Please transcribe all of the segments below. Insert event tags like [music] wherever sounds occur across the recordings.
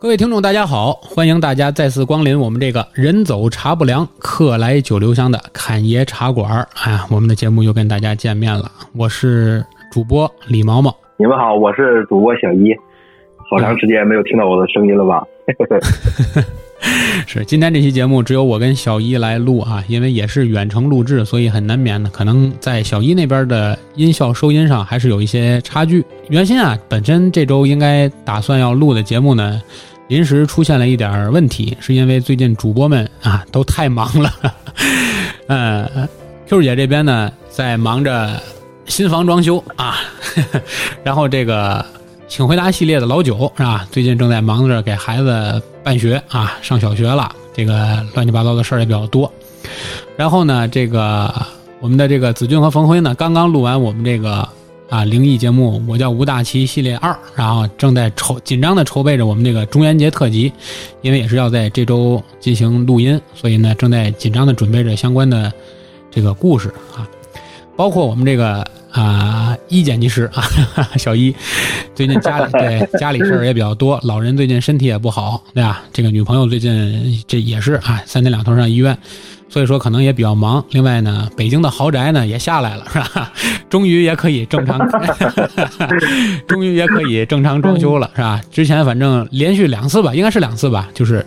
各位听众，大家好！欢迎大家再次光临我们这个人走茶不凉，客来酒留香的侃爷茶馆儿。哎，我们的节目又跟大家见面了，我是主播李毛毛。你们好，我是主播小一，好长时间没有听到我的声音了吧？[laughs] [laughs] 是，今天这期节目只有我跟小一来录啊，因为也是远程录制，所以很难免的，可能在小一那边的音效收音上还是有一些差距。原先啊，本身这周应该打算要录的节目呢。临时出现了一点问题，是因为最近主播们啊都太忙了，呃，Q 姐这边呢在忙着新房装修啊，[laughs] 然后这个请回答系列的老九是吧？最近正在忙着给孩子办学啊，上小学了，这个乱七八糟的事儿也比较多。然后呢，这个我们的这个子俊和冯辉呢，刚刚录完我们这个。啊，灵异节目，我叫吴大奇系列二，然后正在筹紧张的筹备着我们这个中元节特辑，因为也是要在这周进行录音，所以呢，正在紧张的准备着相关的这个故事啊，包括我们这个啊一剪辑师啊 [laughs] 小一，最近家里 [laughs] 对家里事儿也比较多，老人最近身体也不好，对吧？这个女朋友最近这也是啊三天两头上医院。所以说可能也比较忙。另外呢，北京的豪宅呢也下来了，是吧？终于也可以正常，[laughs] 终于也可以正常装修了，是吧？之前反正连续两次吧，应该是两次吧，就是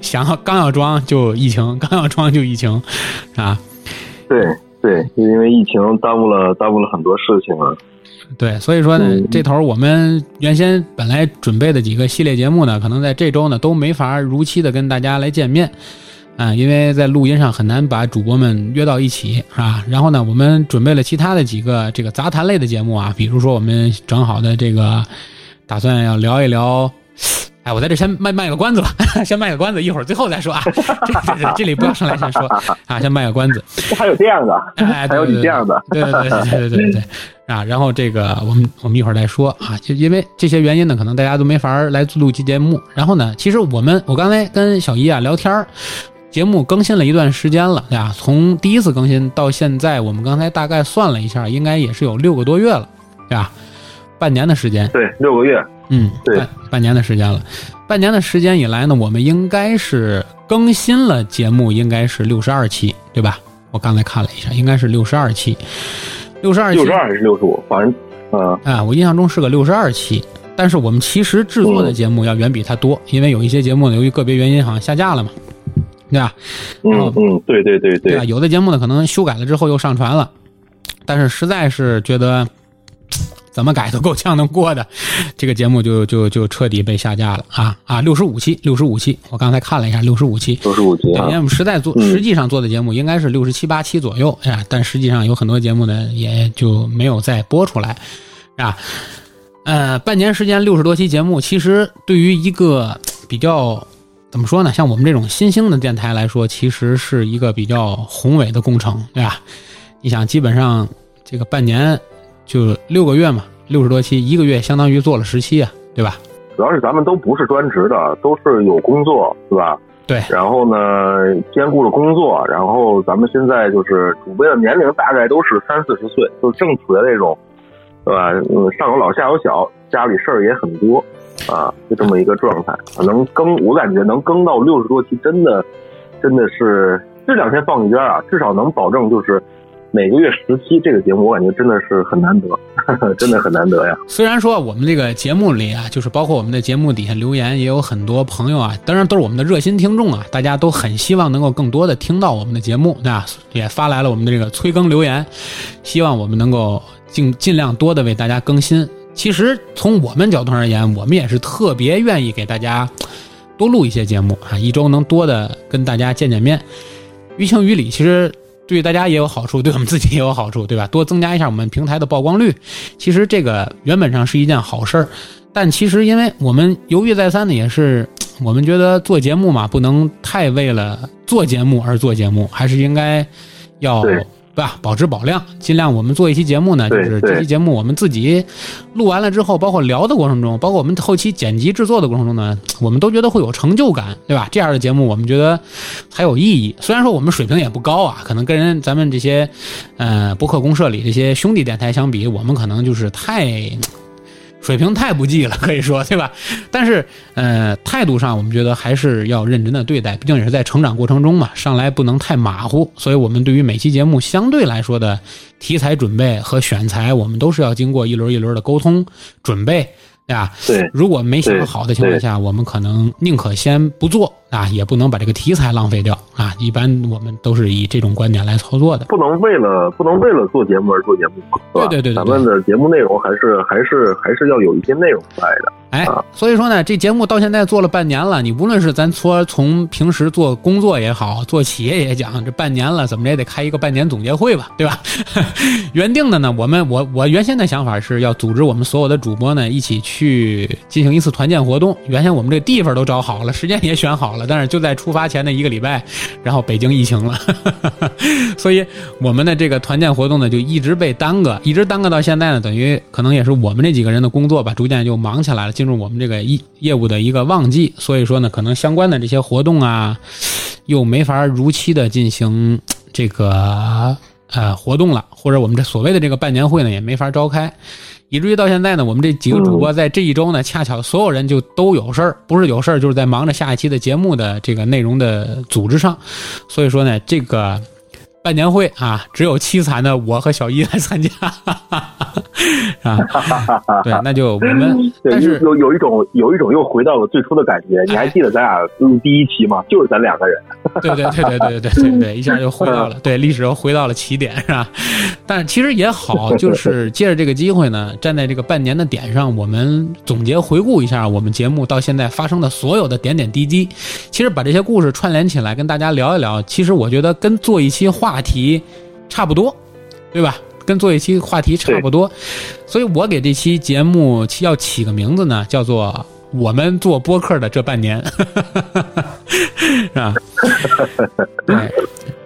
想要刚要装就疫情，刚要装就疫情，是吧？对对，就因为疫情耽误了耽误了很多事情啊。对，所以说呢，这头我们原先本来准备的几个系列节目呢，可能在这周呢都没法如期的跟大家来见面。啊，因为在录音上很难把主播们约到一起，是吧？然后呢，我们准备了其他的几个这个杂谈类的节目啊，比如说我们整好的这个，打算要聊一聊。哎，我在这先卖卖个关子吧，[laughs] 先卖个关子，一会儿最后再说啊。[laughs] 这这里不要上来先说 [laughs] 啊，先卖个关子。还有这样的，哎，还有你这样的，对对对对对对对啊。然后这个我们我们一会儿再说啊，就因为这些原因呢，可能大家都没法来录期节目。然后呢，其实我们我刚才跟小姨啊聊天儿节目更新了一段时间了，对吧？从第一次更新到现在，我们刚才大概算了一下，应该也是有六个多月了，对吧？半年的时间。对，六个月。嗯，对，半年的时间了。半年的时间以来呢，我们应该是更新了节目，应该是六十二期，对吧？我刚才看了一下，应该是六十二期。六十二期。六十二还是六十五？反正，嗯。啊，我印象中是个六十二期，但是我们其实制作的节目要远比它多，因为有一些节目呢，由于个别原因好像下架了嘛。对吧？嗯嗯，对对对对。啊，有的节目呢，可能修改了之后又上传了，但是实在是觉得怎么改都够呛能过的，这个节目就就就彻底被下架了啊啊！六十五期，六十五期，我刚才看了一下，六十五期，六十五期。因为我们实在做，实际上做的节目应该是六十七八期左右，哎呀，但实际上有很多节目呢，也就没有再播出来，啊，呃，半年时间六十多期节目，其实对于一个比较。怎么说呢？像我们这种新兴的电台来说，其实是一个比较宏伟的工程，对吧？你想，基本上这个半年就六个月嘛，六十多期，一个月相当于做了十期啊，对吧？主要是咱们都不是专职的，都是有工作，对吧？对。然后呢，兼顾了工作，然后咱们现在就是主播的年龄大概都是三四十岁，就正处在那种，对吧？嗯，上有老下有小，家里事儿也很多。啊，就这么一个状态，能更，我感觉能更到六十多期，真的，真的是这两天放一边啊，至少能保证就是每个月十期这个节目，我感觉真的是很难得，[laughs] 真的很难得呀。虽然说我们这个节目里啊，就是包括我们的节目底下留言，也有很多朋友啊，当然都是我们的热心听众啊，大家都很希望能够更多的听到我们的节目，对吧？也发来了我们的这个催更留言，希望我们能够尽尽量多的为大家更新。其实从我们角度而言，我们也是特别愿意给大家多录一些节目啊，一周能多的跟大家见见面。于情于理，其实对大家也有好处，对我们自己也有好处，对吧？多增加一下我们平台的曝光率，其实这个原本上是一件好事儿。但其实因为我们犹豫再三呢，也是我们觉得做节目嘛，不能太为了做节目而做节目，还是应该要。对吧？保质保量，尽量我们做一期节目呢，就是这期节目我们自己录完了之后，包括聊的过程中，包括我们后期剪辑制作的过程中呢，我们都觉得会有成就感，对吧？这样的节目我们觉得还有意义。虽然说我们水平也不高啊，可能跟人咱们这些呃博客公社里这些兄弟电台相比，我们可能就是太水平太不济了，可以说，对吧？[laughs] 但是，呃，态度上我们觉得还是要认真的对待，毕竟也是在成长过程中嘛，上来不能太马虎。所以，我们对于每期节目相对来说的题材准备和选材，我们都是要经过一轮一轮的沟通准备。对吧？对，如果没想好的情况下，我们可能宁可先不做啊，也不能把这个题材浪费掉啊。一般我们都是以这种观点来操作的，不能为了不能为了做节目而做节目，对对对，咱们的节目内容还是还是还是要有一些内容在的。哎，所以说呢，这节目到现在做了半年了，你无论是咱说从平时做工作也好，做企业也讲，这半年了，怎么着也得开一个半年总结会吧，对吧？[laughs] 原定的呢，我们我我原先的想法是要组织我们所有的主播呢一起去去进行一次团建活动。原先我们这地方都找好了，时间也选好了，但是就在出发前的一个礼拜，然后北京疫情了，[laughs] 所以我们的这个团建活动呢就一直被耽搁，一直耽搁到现在呢，等于可能也是我们这几个人的工作吧，逐渐就忙起来了。进入我们这个业业务的一个旺季，所以说呢，可能相关的这些活动啊，又没法如期的进行这个呃活动了，或者我们这所谓的这个半年会呢，也没法召开，以至于到现在呢，我们这几个主播在这一周呢，恰巧所有人就都有事儿，不是有事儿，就是在忙着下一期的节目的这个内容的组织上，所以说呢，这个。半年会啊，只有凄惨的我和小一来参加，[laughs] 啊，对，那就我们，但是有有一种有一种又回到了最初的感觉。你还记得咱俩录第一期吗？就是咱两个人。对对对对对对对对，一下就回到了对历史又回到了起点，是吧？但是其实也好，就 [laughs] 是借着这个机会呢，站在这个半年的点上，我们总结回顾一下我们节目到现在发生的所有的点点滴滴。其实把这些故事串联起来，跟大家聊一聊，其实我觉得跟做一期话。话题差不多，对吧？跟做一期话题差不多，所以我给这期节目要起个名字呢，叫做“我们做播客的这半年”，是 [laughs] 吧？对，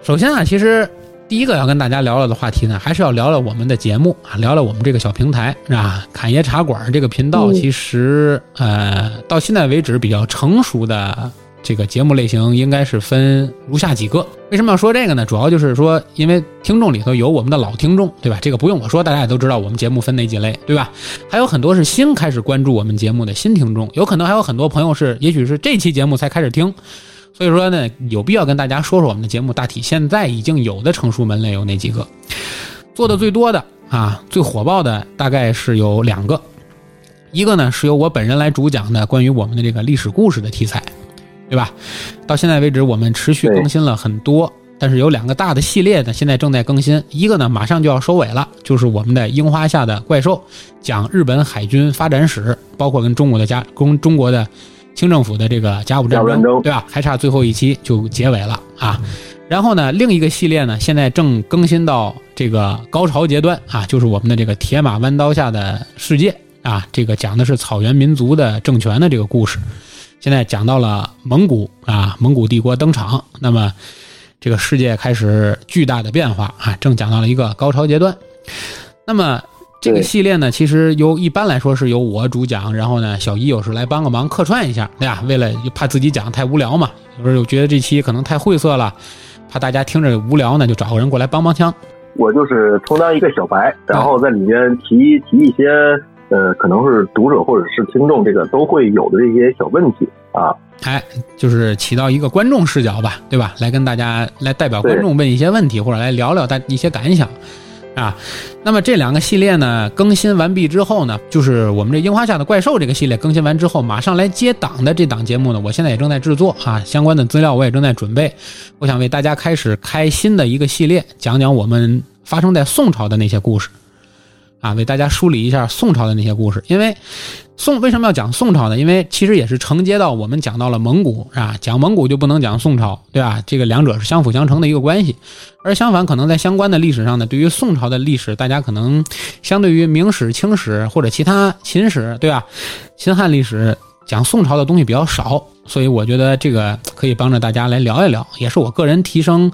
首先啊，其实第一个要跟大家聊聊的话题呢，还是要聊聊我们的节目啊，聊聊我们这个小平台，是吧？侃爷茶馆这个频道，其实呃，到现在为止比较成熟的。这个节目类型应该是分如下几个。为什么要说这个呢？主要就是说，因为听众里头有我们的老听众，对吧？这个不用我说，大家也都知道我们节目分哪几类，对吧？还有很多是新开始关注我们节目的新听众，有可能还有很多朋友是，也许是这期节目才开始听。所以说呢，有必要跟大家说说我们的节目大体现在已经有的成熟门类有哪几个。做的最多的啊，最火爆的大概是有两个，一个呢是由我本人来主讲的关于我们的这个历史故事的题材。对吧？到现在为止，我们持续更新了很多，但是有两个大的系列呢，现在正在更新。一个呢，马上就要收尾了，就是我们的樱花下的怪兽，讲日本海军发展史，包括跟中国的甲，跟中国的清政府的这个甲午战争，对吧？还差最后一期就结尾了啊。然后呢，另一个系列呢，现在正更新到这个高潮阶段啊，就是我们的这个铁马弯刀下的世界啊，这个讲的是草原民族的政权的这个故事。现在讲到了蒙古啊，蒙古帝国登场，那么这个世界开始巨大的变化啊，正讲到了一个高潮阶段。那么这个系列呢，其实由一般来说是由我主讲，然后呢，小一有时来帮个忙客串一下，对吧？为了怕自己讲太无聊嘛，有时候又觉得这期可能太晦涩了，怕大家听着无聊呢，就找个人过来帮帮腔。我就是充当一个小白，然后在里面提提一些。呃，可能是读者或者是听众，这个都会有的这些小问题啊，哎，就是起到一个观众视角吧，对吧？来跟大家来代表观众问一些问题，或者来聊聊大一些感想啊。那么这两个系列呢，更新完毕之后呢，就是我们这樱花下的怪兽这个系列更新完之后，马上来接档的这档节目呢，我现在也正在制作啊，相关的资料我也正在准备，我想为大家开始开新的一个系列，讲讲我们发生在宋朝的那些故事。啊，为大家梳理一下宋朝的那些故事。因为宋为什么要讲宋朝呢？因为其实也是承接到我们讲到了蒙古，啊？讲蒙古就不能讲宋朝，对吧？这个两者是相辅相成的一个关系。而相反，可能在相关的历史上呢，对于宋朝的历史，大家可能相对于明史、清史或者其他秦史，对吧？秦汉历史讲宋朝的东西比较少，所以我觉得这个可以帮着大家来聊一聊，也是我个人提升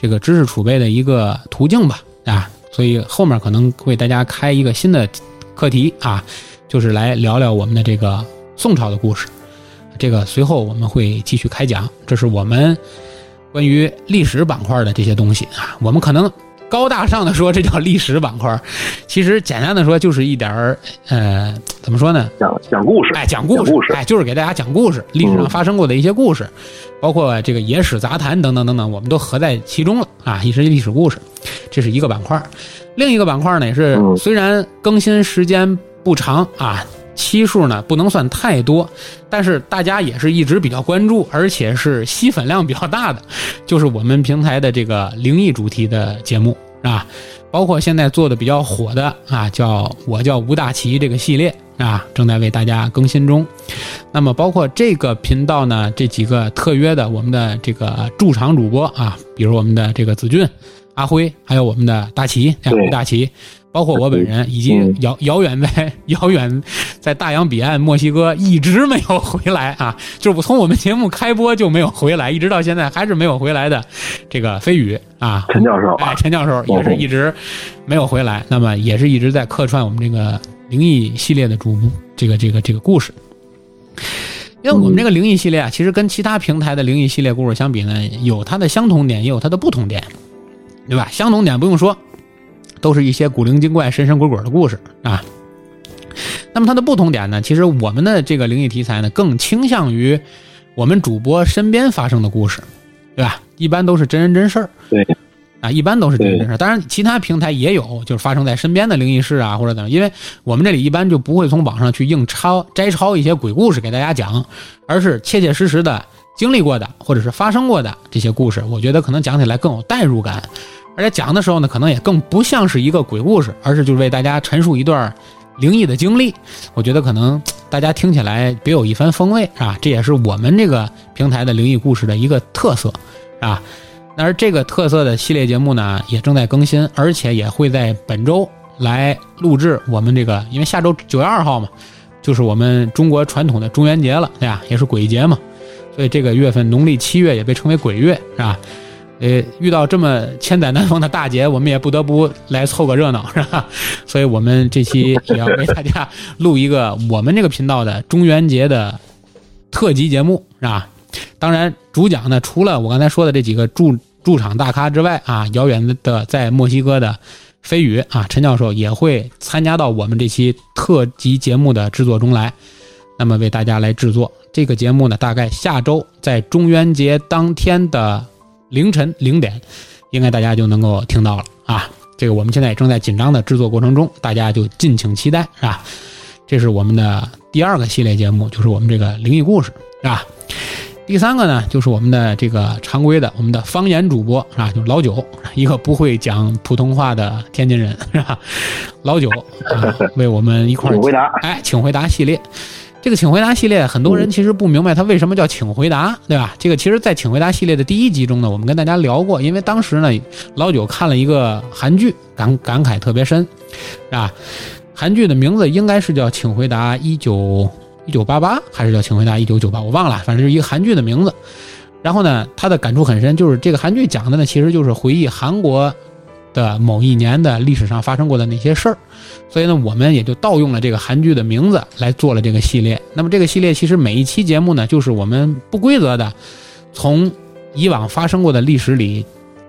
这个知识储备的一个途径吧，啊。所以后面可能为大家开一个新的课题啊，就是来聊聊我们的这个宋朝的故事。这个随后我们会继续开讲，这是我们关于历史板块的这些东西啊。我们可能高大上的说这叫历史板块，其实简单的说就是一点儿呃，怎么说呢？讲讲故事，哎，讲故事，哎，就是给大家讲故事，历史上发生过的一些故事，包括这个野史杂谈等等等等，我们都合在其中了啊，一些历史故事，这是一个板块。另一个板块呢，也是虽然更新时间不长啊。期数呢不能算太多，但是大家也是一直比较关注，而且是吸粉量比较大的，就是我们平台的这个灵异主题的节目啊，包括现在做的比较火的啊，叫我叫吴大奇这个系列啊，正在为大家更新中。那么包括这个频道呢，这几个特约的我们的这个驻场主播啊，比如我们的这个子俊、阿辉，还有我们的大齐，吴大奇。包括我本人，[laughs] 以及遥遥远在 [laughs] 遥远在大洋彼岸墨西哥一直没有回来啊，就是我从我们节目开播就没有回来，一直到现在还是没有回来的这个飞宇啊，陈教授，哎，陈教授也是一直没有回来，那么也是一直在客串我们这个灵异系列的主播，这个这个这个故事。因为我们这个灵异系列啊，其实跟其他平台的灵异系列故事相比呢，有它的相同点，也有它的不同点，对吧？相同点不用说。都是一些古灵精怪、神神鬼鬼的故事啊。那么它的不同点呢？其实我们的这个灵异题材呢，更倾向于我们主播身边发生的故事，对吧？一般都是真人真事儿。对。啊，一般都是真人真事儿。当然，其他平台也有，就是发生在身边的灵异事啊，或者怎么。因为我们这里一般就不会从网上去硬抄、摘抄一些鬼故事给大家讲，而是切切实实的经历过的，或者是发生过的这些故事。我觉得可能讲起来更有代入感。而且讲的时候呢，可能也更不像是一个鬼故事，而是就是为大家陈述一段灵异的经历。我觉得可能大家听起来别有一番风味，啊，这也是我们这个平台的灵异故事的一个特色，啊。而这个特色的系列节目呢，也正在更新，而且也会在本周来录制我们这个，因为下周九月二号嘛，就是我们中国传统的中元节了，对吧？也是鬼节嘛，所以这个月份农历七月也被称为鬼月，是吧？呃，遇到这么千载难逢的大节，我们也不得不来凑个热闹，是吧？[laughs] 所以我们这期也要为大家录一个我们这个频道的中元节的特辑节目，是吧？当然，主讲呢，除了我刚才说的这几个驻驻场大咖之外，啊，遥远的在墨西哥的飞宇啊，陈教授也会参加到我们这期特辑节目的制作中来，那么为大家来制作这个节目呢，大概下周在中元节当天的。凌晨零点，应该大家就能够听到了啊！这个我们现在也正在紧张的制作过程中，大家就敬请期待，是吧？这是我们的第二个系列节目，就是我们这个灵异故事，是吧？第三个呢，就是我们的这个常规的我们的方言主播，是吧？就是老九，一个不会讲普通话的天津人，是吧？老九啊，为我们一块儿回答，哎，请回答系列。这个请回答系列，很多人其实不明白它为什么叫请回答，对吧？这个其实，在请回答系列的第一集中呢，我们跟大家聊过，因为当时呢，老九看了一个韩剧，感感慨特别深，是吧？韩剧的名字应该是叫《请回答一九一九八八》，还是叫《请回答一九九八》？我忘了，反正是一个韩剧的名字。然后呢，他的感触很深，就是这个韩剧讲的呢，其实就是回忆韩国。的某一年的历史上发生过的那些事儿，所以呢，我们也就盗用了这个韩剧的名字来做了这个系列。那么这个系列其实每一期节目呢，就是我们不规则的从以往发生过的历史里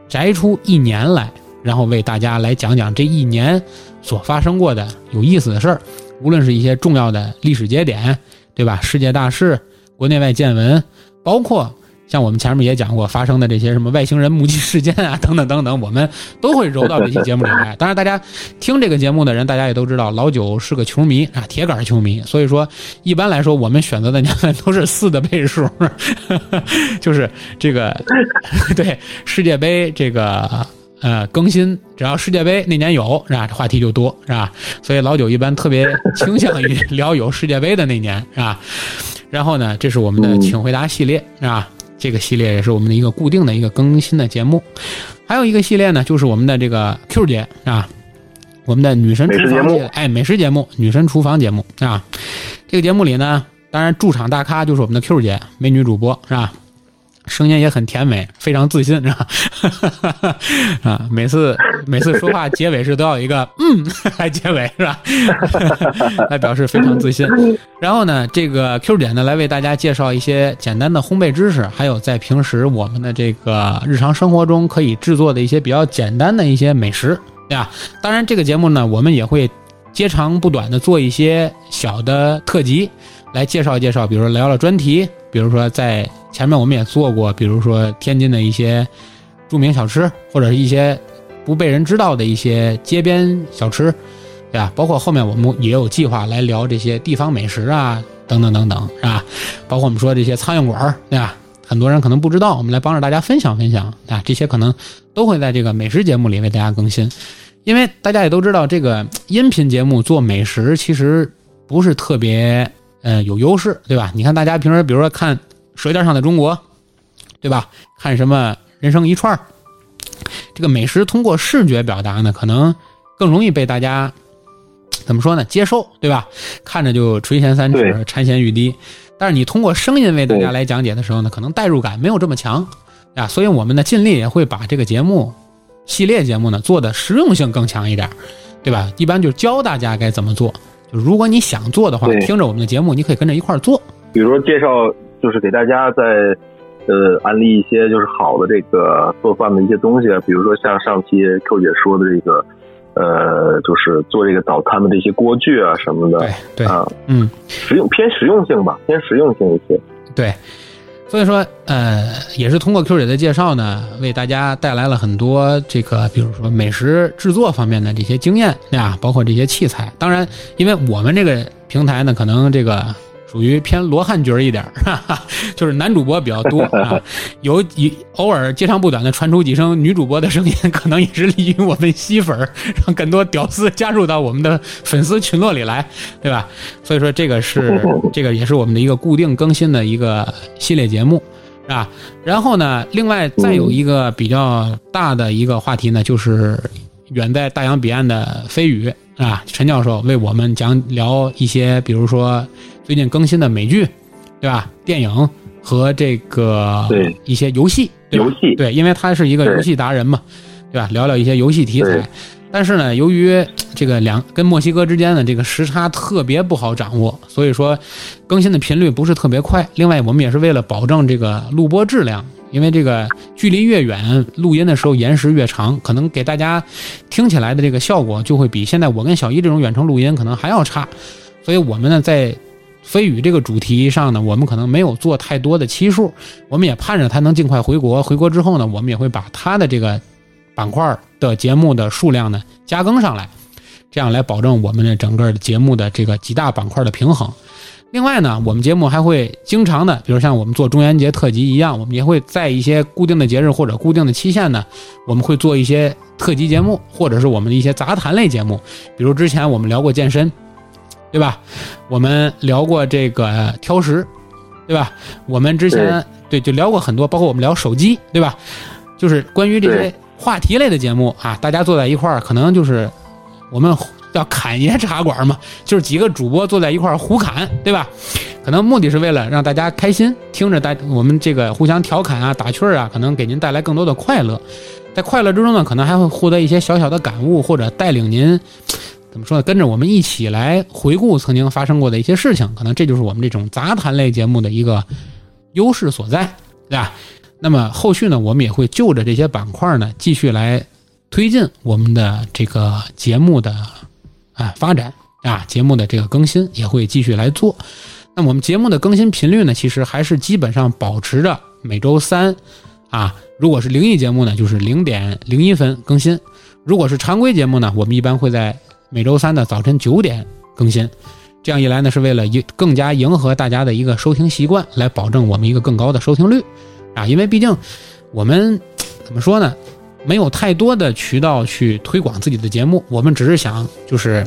摘出一年来，然后为大家来讲讲这一年所发生过的有意思的事儿，无论是一些重要的历史节点，对吧？世界大事、国内外见闻，包括。像我们前面也讲过发生的这些什么外星人目击事件啊，[laughs] 等等等等，我们都会揉到这期节目里来。当然，大家听这个节目的人，大家也都知道，老九是个球迷啊，铁杆球迷。所以说，一般来说，我们选择的年份都是四的倍数，[laughs] 就是这个 [laughs] 对世界杯这个呃更新，只要世界杯那年有是吧，话题就多是吧？所以老九一般特别倾向于聊有世界杯的那年是吧？然后呢，这是我们的请回答系列是吧？这个系列也是我们的一个固定的一个更新的节目，还有一个系列呢，就是我们的这个 Q 姐啊，我们的女神厨房节目，哎，美食节目，女神厨房节目啊。这个节目里呢，当然驻场大咖就是我们的 Q 姐，美女主播是吧？声音也很甜美，非常自信，是吧？[laughs] 啊，每次每次说话结尾是都要一个嗯 [laughs] 来结尾，是吧？[laughs] 来表示非常自信。然后呢，这个 Q 点呢来为大家介绍一些简单的烘焙知识，还有在平时我们的这个日常生活中可以制作的一些比较简单的一些美食，对吧？当然，这个节目呢，我们也会接长不短的做一些小的特辑，来介绍介绍，比如说聊聊专题，比如说在前面我们也做过，比如说天津的一些著名小吃，或者是一些不被人知道的一些街边小吃，对吧？包括后面我们也有计划来聊这些地方美食啊，等等等等，是吧？包括我们说这些苍蝇馆儿，对吧？很多人可能不知道，我们来帮着大家分享分享啊，这些可能都会在这个美食节目里为大家更新。因为大家也都知道，这个音频节目做美食其实不是特别呃有优势，对吧？你看大家平时比如说看《舌尖上的中国》，对吧？看什么《人生一串》，这个美食通过视觉表达呢，可能更容易被大家怎么说呢？接受，对吧？看着就垂涎三尺、馋涎欲滴。但是你通过声音为大家来讲解的时候呢，可能代入感没有这么强啊。所以我们呢，尽力也会把这个节目。系列节目呢，做的实用性更强一点，对吧？一般就教大家该怎么做。就如果你想做的话，听着我们的节目，你可以跟着一块儿做。比如说介绍，就是给大家在呃安利一些就是好的这个做饭的一些东西，比如说像上期 Q 姐说的这个，呃，就是做这个早餐的这些锅具啊什么的。对对啊，嗯，实用偏实用性吧，偏实用性一些。对。所以说，呃，也是通过 Q 姐的介绍呢，为大家带来了很多这个，比如说美食制作方面的这些经验，对吧？包括这些器材。当然，因为我们这个平台呢，可能这个。属于偏罗汉角一点 [laughs] 哈哈，就是男主播比较多啊，[laughs] 有一偶尔接长不短的传出几声女主播的声音，可能也是利于我们吸粉，让更多屌丝加入到我们的粉丝群落里来，对吧？所以说这个是 [laughs] 这个也是我们的一个固定更新的一个系列节目，是吧？然后呢，另外再有一个比较大的一个话题呢，就是远在大洋彼岸的飞宇啊，陈教授为我们讲聊一些，比如说。最近更新的美剧，对吧？电影和这个一些游戏，游戏对，因为他是一个游戏达人嘛，对吧？聊聊一些游戏题材。但是呢，由于这个两跟墨西哥之间的这个时差特别不好掌握，所以说更新的频率不是特别快。另外，我们也是为了保证这个录播质量，因为这个距离越远，录音的时候延时越长，可能给大家听起来的这个效果就会比现在我跟小一这种远程录音可能还要差。所以我们呢，在飞宇这个主题上呢，我们可能没有做太多的期数，我们也盼着他能尽快回国。回国之后呢，我们也会把他的这个板块的节目的数量呢加更上来，这样来保证我们的整个节目的这个几大板块的平衡。另外呢，我们节目还会经常的，比如像我们做中元节特辑一样，我们也会在一些固定的节日或者固定的期限呢，我们会做一些特辑节目，或者是我们的一些杂谈类节目，比如之前我们聊过健身。对吧？我们聊过这个挑食，对吧？我们之前对就聊过很多，包括我们聊手机，对吧？就是关于这些话题类的节目啊，大家坐在一块儿，可能就是我们叫侃爷茶馆嘛，[laughs] 就是几个主播坐在一块儿胡侃，对吧？可能目的是为了让大家开心，听着大我们这个互相调侃啊、打趣儿啊，可能给您带来更多的快乐。在快乐之中呢，可能还会获得一些小小的感悟，或者带领您。怎么说呢？跟着我们一起来回顾曾经发生过的一些事情，可能这就是我们这种杂谈类节目的一个优势所在，对吧？那么后续呢，我们也会就着这些板块呢，继续来推进我们的这个节目的啊发展啊，节目的这个更新也会继续来做。那我们节目的更新频率呢，其实还是基本上保持着每周三啊，如果是灵异节目呢，就是零点零一分更新；如果是常规节目呢，我们一般会在每周三的早晨九点更新，这样一来呢，是为了迎更加迎合大家的一个收听习惯，来保证我们一个更高的收听率，啊，因为毕竟我们怎么说呢，没有太多的渠道去推广自己的节目，我们只是想就是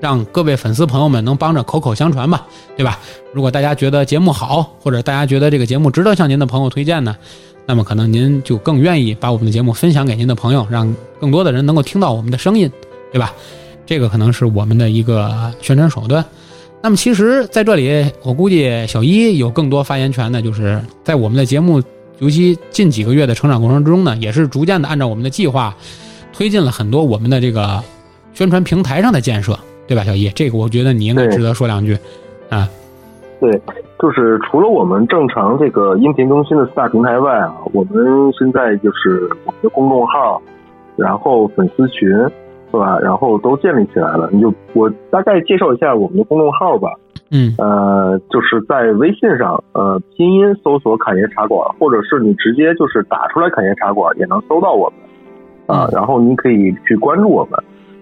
让各位粉丝朋友们能帮着口口相传吧，对吧？如果大家觉得节目好，或者大家觉得这个节目值得向您的朋友推荐呢，那么可能您就更愿意把我们的节目分享给您的朋友，让更多的人能够听到我们的声音，对吧？这个可能是我们的一个宣传手段。那么，其实在这里，我估计小一有更多发言权的，就是在我们的节目尤其近几个月的成长过程之中呢，也是逐渐的按照我们的计划，推进了很多我们的这个宣传平台上的建设，对吧，小一？这个我觉得你应该值得说两句，啊。对，就是除了我们正常这个音频更新的四大平台外啊，我们现在就是我们的公众号，然后粉丝群，是吧？然后都建立起来了。你就我大概介绍一下我们的公众号吧。嗯。呃，就是在微信上，呃，拼音搜索“侃爷茶馆”，或者是你直接就是打出来“侃爷茶馆”也能搜到我们。啊，然后你可以去关注我们。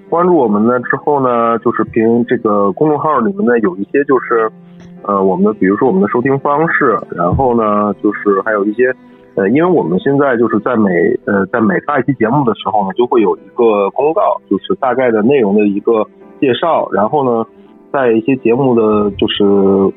关注我们呢之后呢，就是凭这个公众号里面呢有一些就是。呃，我们的比如说我们的收听方式，然后呢，就是还有一些，呃，因为我们现在就是在每呃在每发一期节目的时候呢，就会有一个公告，就是大概的内容的一个介绍，然后呢，在一些节目的就是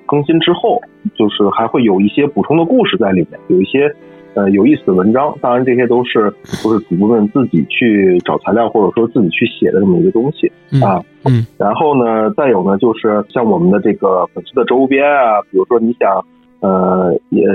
更新之后，就是还会有一些补充的故事在里面，有一些。呃，有意思的文章，当然这些都是都是主播们自己去找材料或者说自己去写的这么一个东西啊。嗯。然后呢，再有呢，就是像我们的这个粉丝的周边啊，比如说你想呃也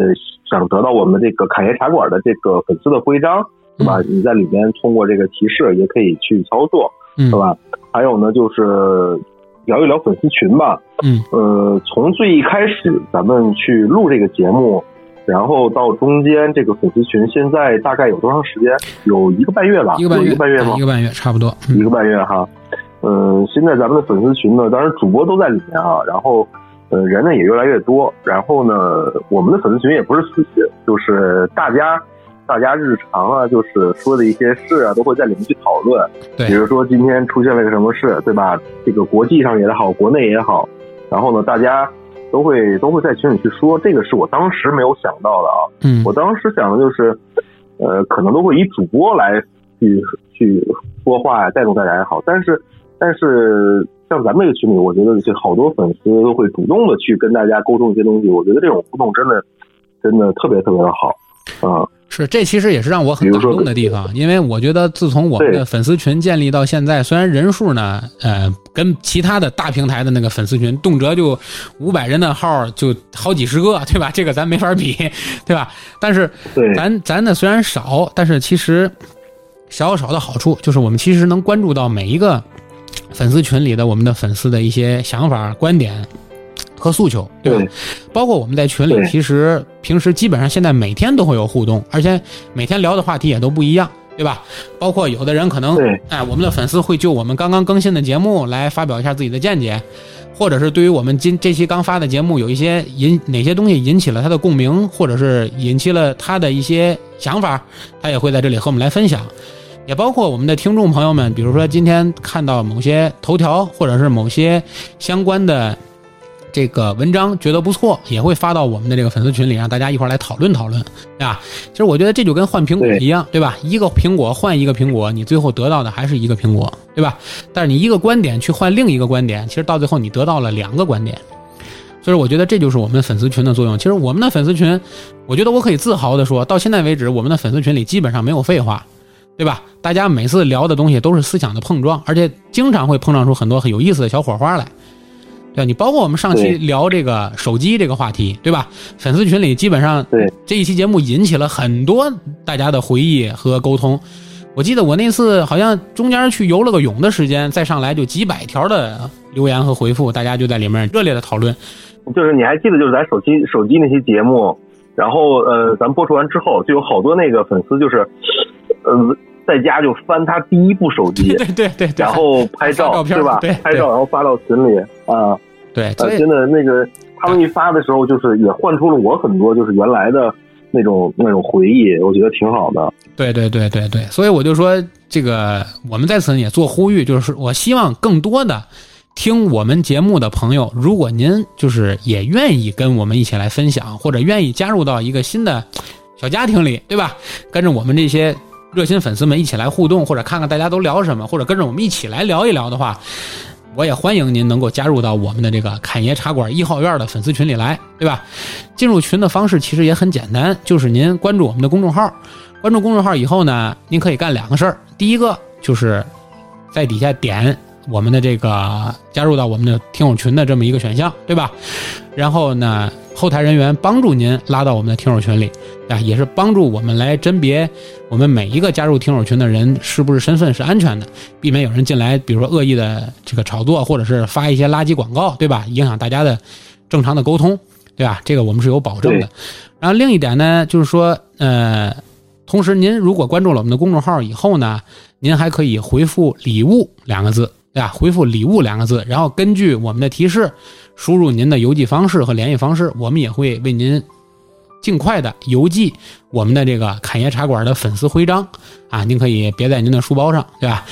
想得到我们这个侃爷茶馆的这个粉丝的徽章，是吧？你在里面通过这个提示也可以去操作，是吧？还有呢，就是聊一聊粉丝群吧。嗯。呃，从最一开始咱们去录这个节目。然后到中间这个粉丝群，现在大概有多长时间？有一个半月吧，一个半月，一个半月吗？一个半月，差不多，一个半月哈。嗯，现在咱们的粉丝群呢，当然主播都在里面啊，然后呃人呢也越来越多。然后呢，我们的粉丝群也不是死群，就是大家大家日常啊，就是说的一些事啊，都会在里面去讨论。对，比如说今天出现了一个什么事，对吧？这个国际上也好，国内也好，然后呢，大家。都会都会在群里去说，这个是我当时没有想到的啊。嗯，我当时想的就是，呃，可能都会以主播来去去说话呀，带动大家也好。但是，但是像咱们这个群里，我觉得这好多粉丝都会主动的去跟大家沟通一些东西。我觉得这种互动真的真的特别特别的好啊。是，这其实也是让我很感动的地方，因为我觉得自从我们的粉丝群建立到现在，虽然人数呢，呃，跟其他的大平台的那个粉丝群动辄就五百人的号就好几十个，对吧？这个咱没法比，对吧？但是咱咱呢虽然少，但是其实小小的好处就是我们其实能关注到每一个粉丝群里的我们的粉丝的一些想法、观点。和诉求，对吧？包括我们在群里，其实平时基本上现在每天都会有互动，而且每天聊的话题也都不一样，对吧？包括有的人可能，哎，我们的粉丝会就我们刚刚更新的节目来发表一下自己的见解，或者是对于我们今这期刚发的节目有一些引哪些东西引起了他的共鸣，或者是引起了他的一些想法，他也会在这里和我们来分享。也包括我们的听众朋友们，比如说今天看到某些头条，或者是某些相关的。这个文章觉得不错，也会发到我们的这个粉丝群里，让大家一块来讨论讨论，对吧？其实我觉得这就跟换苹果一样，对吧？一个苹果换一个苹果，你最后得到的还是一个苹果，对吧？但是你一个观点去换另一个观点，其实到最后你得到了两个观点。所以我觉得这就是我们粉丝群的作用。其实我们的粉丝群，我觉得我可以自豪的说，到现在为止，我们的粉丝群里基本上没有废话，对吧？大家每次聊的东西都是思想的碰撞，而且经常会碰撞出很多很有意思的小火花来。对，你包括我们上期聊这个手机这个话题，对吧？粉丝群里基本上，对这一期节目引起了很多大家的回忆和沟通。我记得我那次好像中间去游了个泳的时间，再上来就几百条的留言和回复，大家就在里面热烈的讨论。就是你还记得，就是咱手机手机那期节目，然后呃，咱播出完之后，就有好多那个粉丝就是，呃。在家就翻他第一部手机，对对对，然后拍照，对吧？拍照然后发到群里啊。对，真的那个他们一发的时候，就是也唤出了我很多就是原来的那种那种回忆，我觉得挺好的。对对对对对，所以我就说这个，我们在此也做呼吁，就是我希望更多的听我们节目的朋友，如果您就是也愿意跟我们一起来分享，或者愿意加入到一个新的小家庭里，对吧？跟着我们这些。热心粉丝们一起来互动，或者看看大家都聊什么，或者跟着我们一起来聊一聊的话，我也欢迎您能够加入到我们的这个侃爷茶馆一号院的粉丝群里来，对吧？进入群的方式其实也很简单，就是您关注我们的公众号，关注公众号以后呢，您可以干两个事儿，第一个就是在底下点我们的这个加入到我们的听友群的这么一个选项，对吧？然后呢，后台人员帮助您拉到我们的听友群里，啊，也是帮助我们来甄别我们每一个加入听友群的人是不是身份是安全的，避免有人进来，比如说恶意的这个炒作，或者是发一些垃圾广告，对吧？影响大家的正常的沟通，对吧？这个我们是有保证的。然后另一点呢，就是说，呃，同时您如果关注了我们的公众号以后呢，您还可以回复“礼物”两个字，对吧？回复“礼物”两个字，然后根据我们的提示。输入您的邮寄方式和联系方式，我们也会为您尽快的邮寄我们的这个侃爷茶馆的粉丝徽章啊，您可以别在您的书包上，对吧？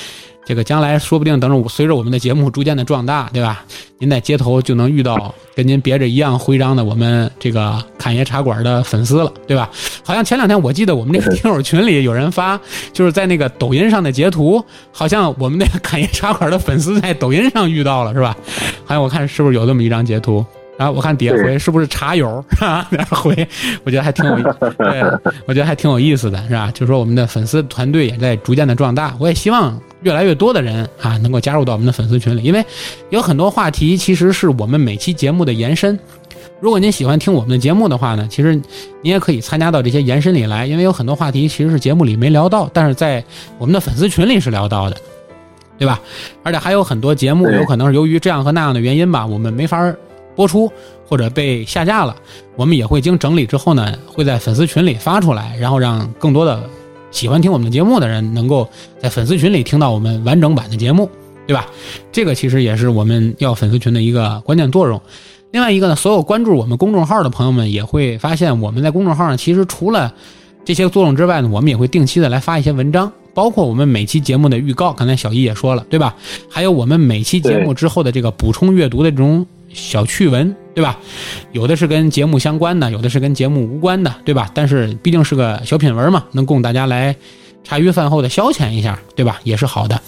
这个将来说不定等着我随着我们的节目逐渐的壮大，对吧？您在街头就能遇到跟您别着一样徽章的我们这个侃爷茶馆的粉丝了，对吧？好像前两天我记得我们那个听友群里有人发，就是在那个抖音上的截图，好像我们那个侃爷茶馆的粉丝在抖音上遇到了，是吧？好像我看是不是有这么一张截图？然后我看底下回是不是茶友啊？[laughs] 那回，我觉得还挺有，对，我觉得还挺有意思的，是吧？就是说我们的粉丝团队也在逐渐的壮大，我也希望越来越多的人啊能够加入到我们的粉丝群里，因为有很多话题其实是我们每期节目的延伸。如果您喜欢听我们的节目的话呢，其实您也可以参加到这些延伸里来，因为有很多话题其实是节目里没聊到，但是在我们的粉丝群里是聊到的，对吧？而且还有很多节目有可能是由于这样和那样的原因吧，我们没法。播出或者被下架了，我们也会经整理之后呢，会在粉丝群里发出来，然后让更多的喜欢听我们的节目的人能够在粉丝群里听到我们完整版的节目，对吧？这个其实也是我们要粉丝群的一个关键作用。另外一个呢，所有关注我们公众号的朋友们也会发现，我们在公众号上其实除了这些作用之外呢，我们也会定期的来发一些文章，包括我们每期节目的预告，刚才小易也说了，对吧？还有我们每期节目之后的这个补充阅读的这种。小趣闻，对吧？有的是跟节目相关的，有的是跟节目无关的，对吧？但是毕竟是个小品文嘛，能供大家来茶余饭后的消遣一下，对吧？也是好的。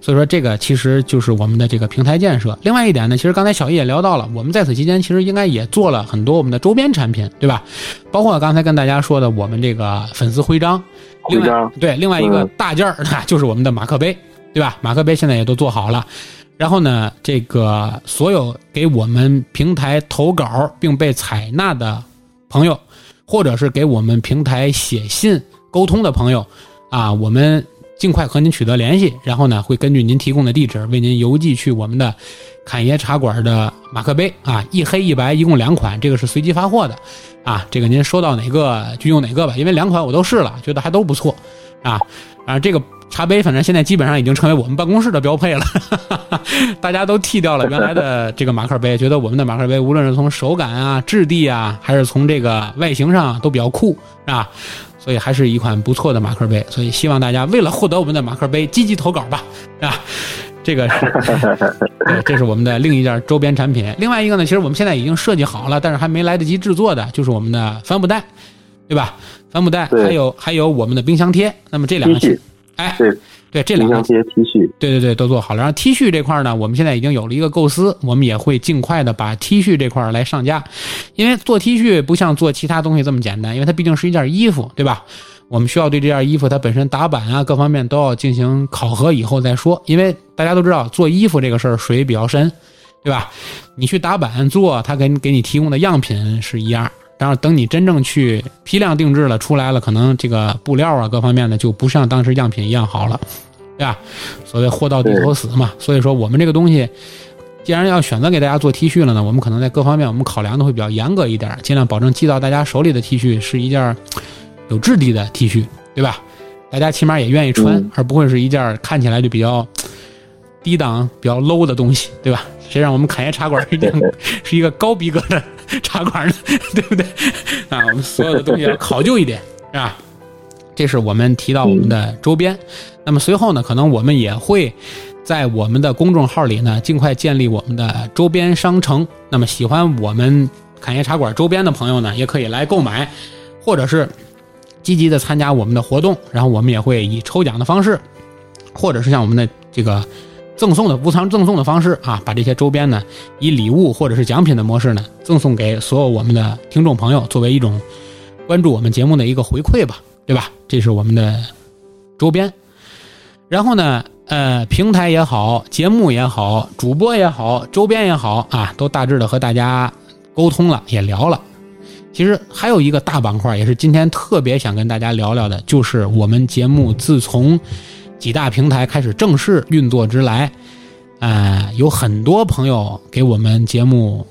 所以说，这个其实就是我们的这个平台建设。另外一点呢，其实刚才小易也聊到了，我们在此期间其实应该也做了很多我们的周边产品，对吧？包括刚才跟大家说的我们这个粉丝徽章，另外对，另外一个大件儿 [laughs] 就是我们的马克杯，对吧？马克杯现在也都做好了。然后呢，这个所有给我们平台投稿并被采纳的朋友，或者是给我们平台写信沟通的朋友，啊，我们尽快和您取得联系。然后呢，会根据您提供的地址为您邮寄去我们的侃爷茶馆的马克杯啊，一黑一白，一共两款，这个是随机发货的，啊，这个您收到哪个就用哪个吧，因为两款我都试了，觉得还都不错，啊，啊，这个。茶杯，反正现在基本上已经成为我们办公室的标配了，[laughs] 大家都剃掉了 [laughs] 原来的这个马克杯，觉得我们的马克杯无论是从手感啊、质地啊，还是从这个外形上都比较酷，是吧？所以还是一款不错的马克杯。所以希望大家为了获得我们的马克杯，积极投稿吧，啊？[laughs] 这个是，对，这是我们的另一件周边产品。另外一个呢，其实我们现在已经设计好了，但是还没来得及制作的，就是我们的帆布袋，对吧？帆布袋，还有还有我们的冰箱贴。那么这两个。哎，对对，这两个 T 恤，对对对，都做好了。然后 T 恤这块呢，我们现在已经有了一个构思，我们也会尽快的把 T 恤这块来上架。因为做 T 恤不像做其他东西这么简单，因为它毕竟是一件衣服，对吧？我们需要对这件衣服它本身打版啊，各方面都要进行考核以后再说。因为大家都知道，做衣服这个事儿水比较深，对吧？你去打版做，他给给你提供的样品是一样。然后等你真正去批量定制了出来了，可能这个布料啊各方面的就不像当时样品一样好了，对吧？所谓货到地头死嘛。所以说我们这个东西，既然要选择给大家做 T 恤了呢，我们可能在各方面我们考量的会比较严格一点，尽量保证寄到大家手里的 T 恤是一件有质地的 T 恤，对吧？大家起码也愿意穿，而不会是一件看起来就比较低档、比较 low 的东西，对吧？谁让我们侃爷茶馆是一 [laughs] 是一个高逼格的茶馆呢？[laughs] 对不对？啊，我们所有的东西要考究一点，是吧？这是我们提到我们的周边。那么随后呢，可能我们也会在我们的公众号里呢，尽快建立我们的周边商城。那么喜欢我们侃爷茶馆周边的朋友呢，也可以来购买，或者是积极的参加我们的活动。然后我们也会以抽奖的方式，或者是像我们的这个。赠送的无偿赠送的方式啊，把这些周边呢，以礼物或者是奖品的模式呢，赠送给所有我们的听众朋友，作为一种关注我们节目的一个回馈吧，对吧？这是我们的周边。然后呢，呃，平台也好，节目也好，主播也好，周边也好啊，都大致的和大家沟通了，也聊了。其实还有一个大板块，也是今天特别想跟大家聊聊的，就是我们节目自从几大平台开始正式运作之来，呃，有很多朋友给我们节目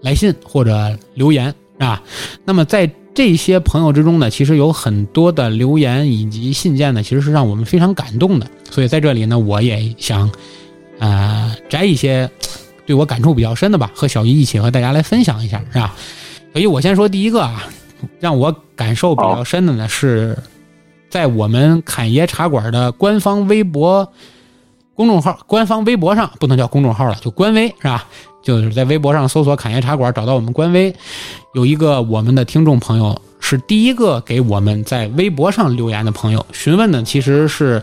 来信或者留言啊。那么在这些朋友之中呢，其实有很多的留言以及信件呢，其实是让我们非常感动的。所以在这里呢，我也想啊摘一些对我感触比较深的吧，和小姨一起和大家来分享一下，是吧？所以我先说第一个啊，让我感受比较深的呢，是在我们侃爷茶馆的官方微博公众号、官方微博上，不能叫公众号了，就官微是吧？就是在微博上搜索“侃爷茶馆”，找到我们官微，有一个我们的听众朋友是第一个给我们在微博上留言的朋友，询问的其实是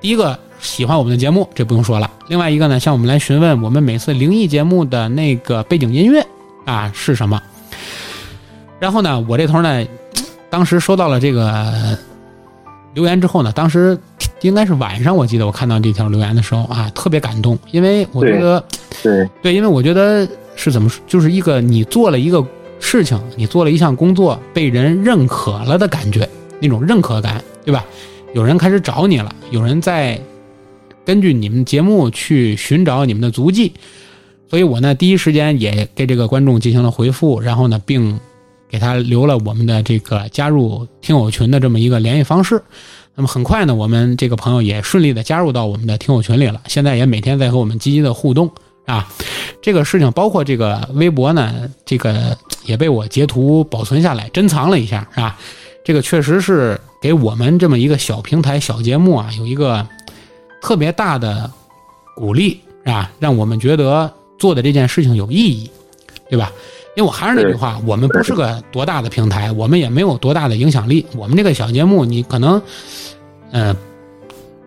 第一个喜欢我们的节目，这不用说了。另外一个呢，向我们来询问我们每次灵异节目的那个背景音乐啊是什么。然后呢，我这头呢，当时收到了这个留言之后呢，当时应该是晚上，我记得我看到这条留言的时候啊，特别感动，因为我觉得，对对，因为我觉得是怎么说，就是一个你做了一个事情，你做了一项工作，被人认可了的感觉，那种认可感，对吧？有人开始找你了，有人在根据你们节目去寻找你们的足迹，所以我呢，第一时间也给这个观众进行了回复，然后呢，并。给他留了我们的这个加入听友群的这么一个联系方式，那么很快呢，我们这个朋友也顺利的加入到我们的听友群里了。现在也每天在和我们积极的互动啊。这个事情包括这个微博呢，这个也被我截图保存下来，珍藏了一下，是吧？这个确实是给我们这么一个小平台、小节目啊，有一个特别大的鼓励，是吧？让我们觉得做的这件事情有意义，对吧？因为我还是那句话，我们不是个多大的平台，我们也没有多大的影响力。我们这个小节目，你可能，呃，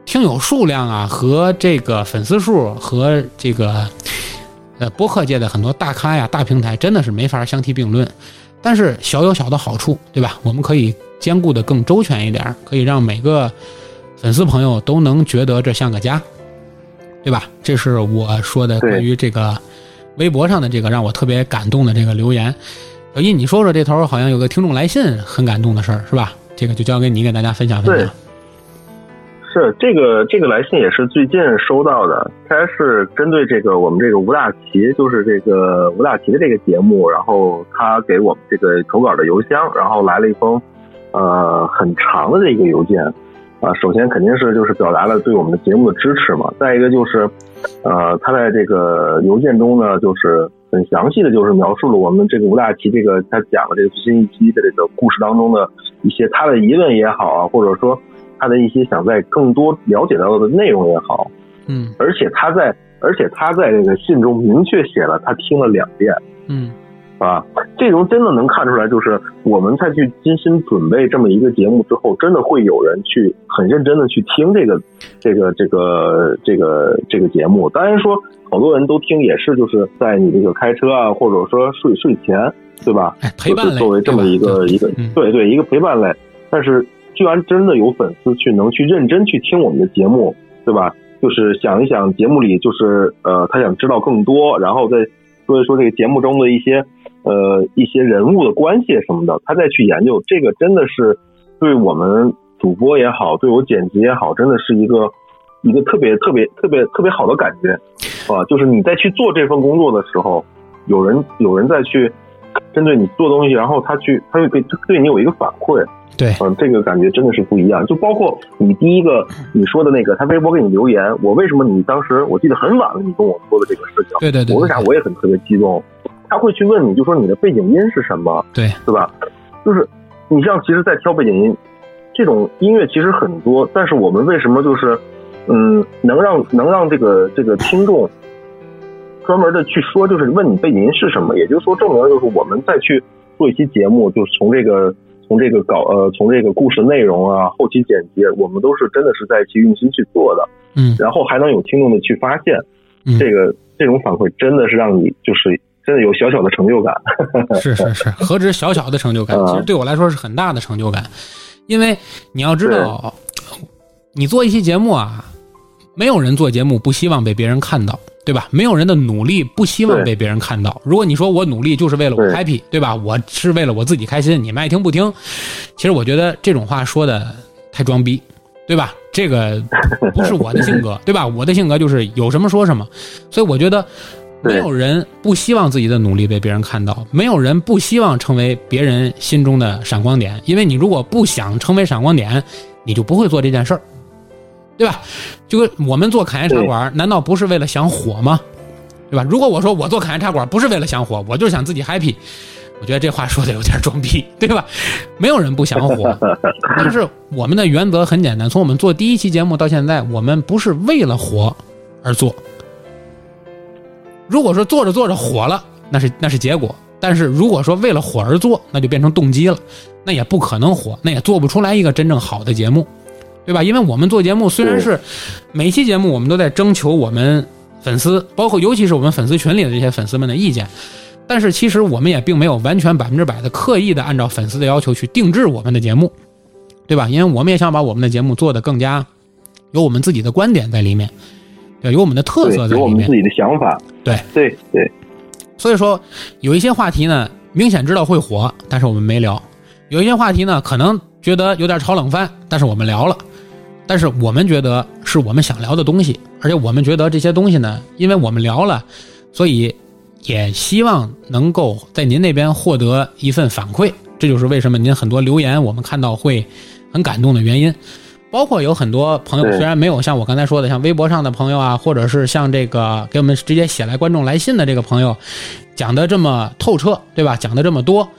听友数量啊，和这个粉丝数和这个，呃，播客界的很多大咖呀、大平台，真的是没法相提并论。但是小有小的好处，对吧？我们可以兼顾的更周全一点，可以让每个粉丝朋友都能觉得这像个家，对吧？这是我说的关于这个。微博上的这个让我特别感动的这个留言，小一，你说说这头好像有个听众来信，很感动的事儿是吧？这个就交给你给大家分享分享。是这个这个来信也是最近收到的，它是针对这个我们这个吴大奇，就是这个吴大奇的这个节目，然后他给我们这个投稿的邮箱，然后来了一封呃很长的这个邮件。啊，首先肯定是就是表达了对我们的节目的支持嘛。再一个就是，呃，他在这个邮件中呢，就是很详细的就是描述了我们这个吴大奇这个他讲的这个最新一期的这个故事当中的一些他的疑问也好啊，或者说他的一些想在更多了解到的内容也好。嗯。而且他在，而且他在这个信中明确写了他听了两遍。嗯。啊，这种真的能看出来，就是我们在去精心准备这么一个节目之后，真的会有人去很认真的去听这个，这个，这个，这个，这个节目。当然说，好多人都听也是就是在你这个开车啊，或者说睡睡前，对吧？陪伴作为这么一个一个，对对，一个陪伴类。但是，居然真的有粉丝去能去认真去听我们的节目，对吧？就是想一想节目里，就是呃，他想知道更多，然后再说一说这个节目中的一些。呃，一些人物的关系什么的，他再去研究这个，真的是对我们主播也好，对我剪辑也好，真的是一个一个特别特别特别特别好的感觉啊！就是你在去做这份工作的时候，有人有人在去针对你做东西，然后他去他会对对你有一个反馈，对，嗯，这个感觉真的是不一样。就包括你第一个你说的那个，他微博给你留言，我为什么你当时我记得很晚了，你跟我说的这个事情，对对对，我为啥我也很特别激动。他会去问你，就说你的背景音是什么？对，对吧？就是你像，其实，在挑背景音，这种音乐其实很多，但是我们为什么就是，嗯，能让能让这个这个听众专门的去说，就是问你背景音是什么？也就是说，证明就是我们再去做一期节目，就是从这个从这个搞呃从这个故事内容啊，后期剪辑，我们都是真的是在去用心去做的。嗯，然后还能有听众的去发现，这个这种反馈真的是让你就是。真的有小小的成就感，[laughs] 是是是，何止小小的成就感，其实对我来说是很大的成就感，因为你要知道，你做一期节目啊，没有人做节目不希望被别人看到，对吧？没有人的努力不希望被别人看到。如果你说我努力就是为了我 happy，对吧？我是为了我自己开心，你们爱听不听。其实我觉得这种话说的太装逼，对吧？这个不是我的性格，[laughs] 对吧？我的性格就是有什么说什么。所以我觉得没有人不希望自己的努力被别人看到，没有人不希望成为别人心中的闪光点。因为你如果不想成为闪光点，你就不会做这件事儿。对吧？就跟我们做侃爷茶馆，难道不是为了想火吗？对吧？如果我说我做侃爷茶馆不是为了想火，我就是想自己 happy，我觉得这话说的有点装逼，对吧？没有人不想火，[laughs] 但是我们的原则很简单，从我们做第一期节目到现在，我们不是为了火而做。如果说做着做着火了，那是那是结果；但是如果说为了火而做，那就变成动机了，那也不可能火，那也做不出来一个真正好的节目。对吧？因为我们做节目，虽然是每期节目我们都在征求我们粉丝，包括尤其是我们粉丝群里的这些粉丝们的意见，但是其实我们也并没有完全百分之百的刻意的按照粉丝的要求去定制我们的节目，对吧？因为我们也想把我们的节目做得更加有我们自己的观点在里面，对，有我们的特色在里面，有我们自己的想法。对对对，所以说有一些话题呢，明显知道会火，但是我们没聊；有一些话题呢，可能觉得有点炒冷饭，但是我们聊了。但是我们觉得是我们想聊的东西，而且我们觉得这些东西呢，因为我们聊了，所以也希望能够在您那边获得一份反馈。这就是为什么您很多留言我们看到会很感动的原因。包括有很多朋友虽然没有像我刚才说的，像微博上的朋友啊，或者是像这个给我们直接写来观众来信的这个朋友讲的这么透彻，对吧？讲的这么多，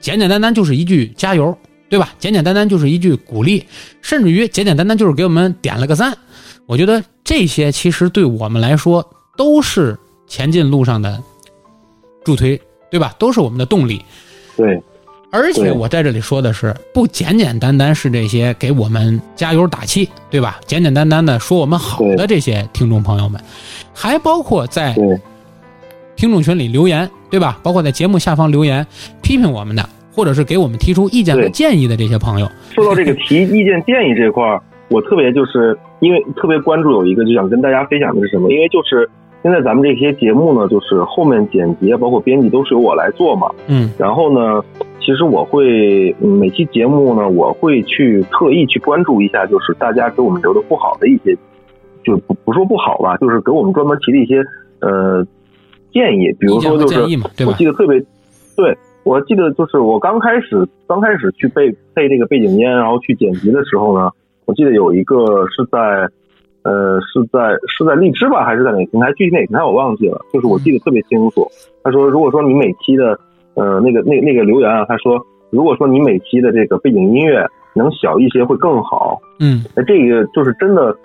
简简单单就是一句加油。对吧？简简单单就是一句鼓励，甚至于简简单单就是给我们点了个赞。我觉得这些其实对我们来说都是前进路上的助推，对吧？都是我们的动力。对。而且我在这里说的是，不简简单单是这些给我们加油打气，对吧？简简单单的说我们好的这些听众朋友们，还包括在听众群里留言，对吧？包括在节目下方留言批评我们的。或者是给我们提出意见和建议的这些朋友，说到这个提 [laughs] 意见建议这块儿，我特别就是因为特别关注有一个，就想跟大家分享的是什么？因为就是现在咱们这些节目呢，就是后面剪辑包括编辑都是由我来做嘛。嗯。然后呢，其实我会每期节目呢，我会去特意去关注一下，就是大家给我们留的不好的一些，就不不说不好吧，就是给我们专门提的一些呃建议，比如说就是我记得特别对。我记得就是我刚开始刚开始去背背这个背景音，然后去剪辑的时候呢，我记得有一个是在，呃，是在是在荔枝吧，还是在哪个平台？具体哪个平台我忘记了。就是我记得特别清楚。他说，如果说你每期的，呃，那个那那个留言啊，他说，如果说你每期的这个背景音乐能小一些会更好。嗯，那这个就是真的，